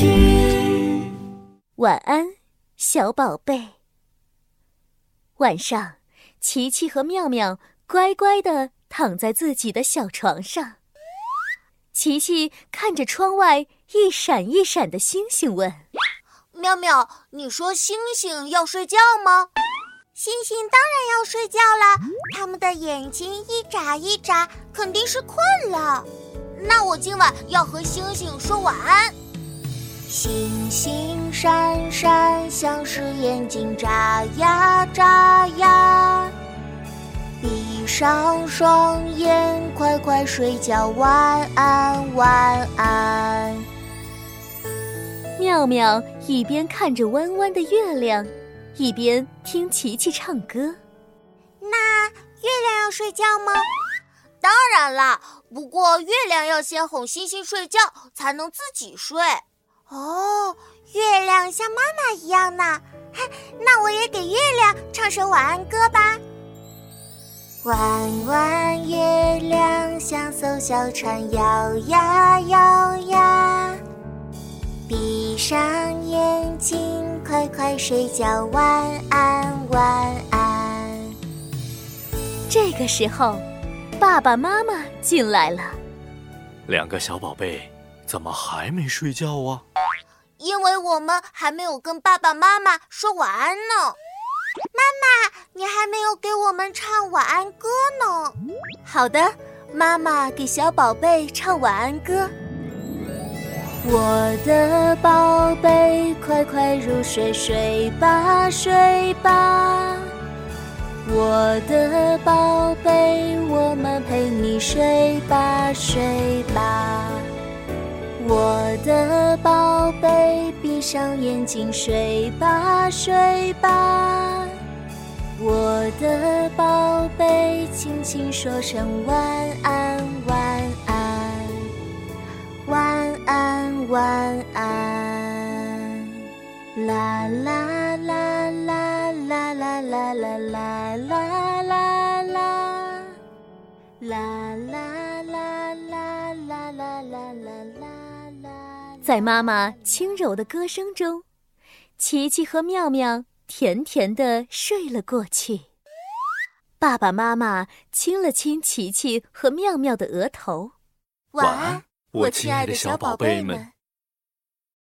剧。晚安，小宝贝。晚上，琪琪和妙妙乖乖的躺在自己的小床上。琪琪看着窗外一闪一闪的星星，问：“妙妙，你说星星要睡觉吗？”星星当然要睡觉了，它们的眼睛一眨一眨，肯定是困了。那我今晚要和星星说晚安。星星闪闪，像是眼睛眨呀眨呀。闭上双眼，快快睡觉，晚安晚安。妙妙一边看着弯弯的月亮，一边听琪琪唱歌。那月亮要睡觉吗？当然啦，不过月亮要先哄星星睡觉，才能自己睡。哦，月亮像妈妈一样呢。嘿，那我也给月亮唱首晚安歌吧。弯弯月亮像艘小船，摇呀摇呀。闭上眼睛，快快睡觉，晚安晚安。这个时候。爸爸妈妈进来了，两个小宝贝怎么还没睡觉啊？因为我们还没有跟爸爸妈妈说晚安呢。妈妈，你还没有给我们唱晚安歌呢。好的，妈妈给小宝贝唱晚安歌。我的宝贝，快快入睡，睡吧，睡吧。我的宝贝，我们陪你睡吧，睡吧。我的宝贝，闭上眼睛睡吧，睡吧。我的宝贝，轻轻说声晚安，晚安，晚安，晚安。啦啦啦啦啦啦啦啦啦。啦啦啦啦啦啦啦啦啦！在妈妈轻柔的歌声中，琪琪和妙妙甜甜的睡了过去。爸爸妈妈亲了亲琪琪和妙妙的额头，晚安，我亲爱的小宝贝们。